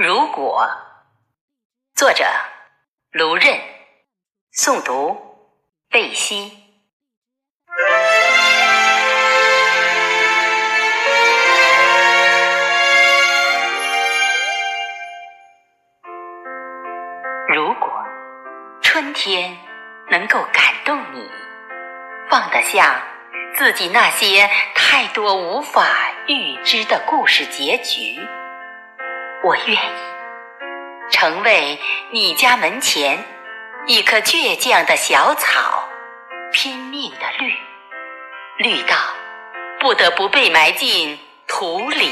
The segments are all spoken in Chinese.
如果，作者卢任，诵读贝西。如果春天能够感动你，放得下自己那些太多无法预知的故事结局。我愿意成为你家门前一棵倔强的小草，拼命的绿，绿到不得不被埋进土里。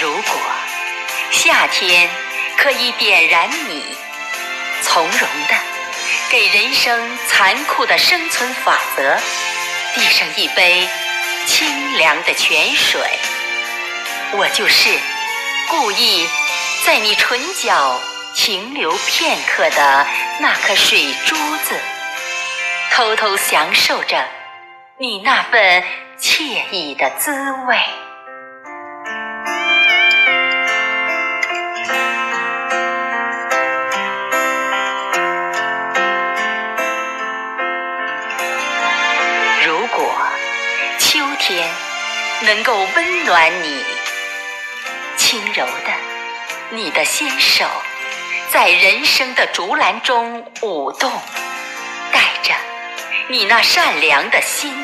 如果夏天。可以点燃你，从容的给人生残酷的生存法则递上一杯清凉的泉水。我就是故意在你唇角停留片刻的那颗水珠子，偷偷享受着你那份惬意的滋味。如果秋天能够温暖你，轻柔的，你的纤手在人生的竹篮中舞动，带着你那善良的心。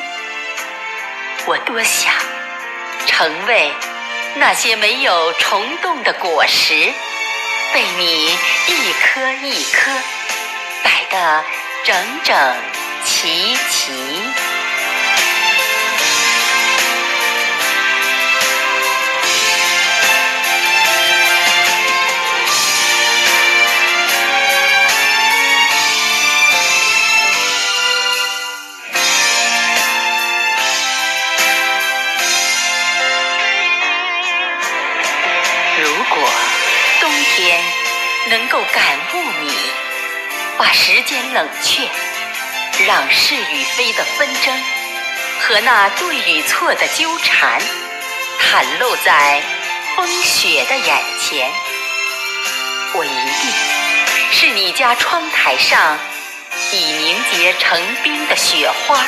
我多想成为那些没有虫洞的果实，被你一颗一颗摆得整整齐齐。能够感悟你，把时间冷却，让是与非的纷争和那对与错的纠缠袒露在风雪的眼前。我一定是你家窗台上已凝结成冰的雪花，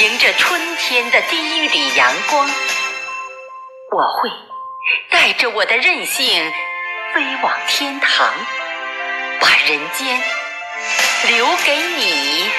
迎着春天的第一缕阳光，我会带着我的任性。飞往天堂，把人间留给你。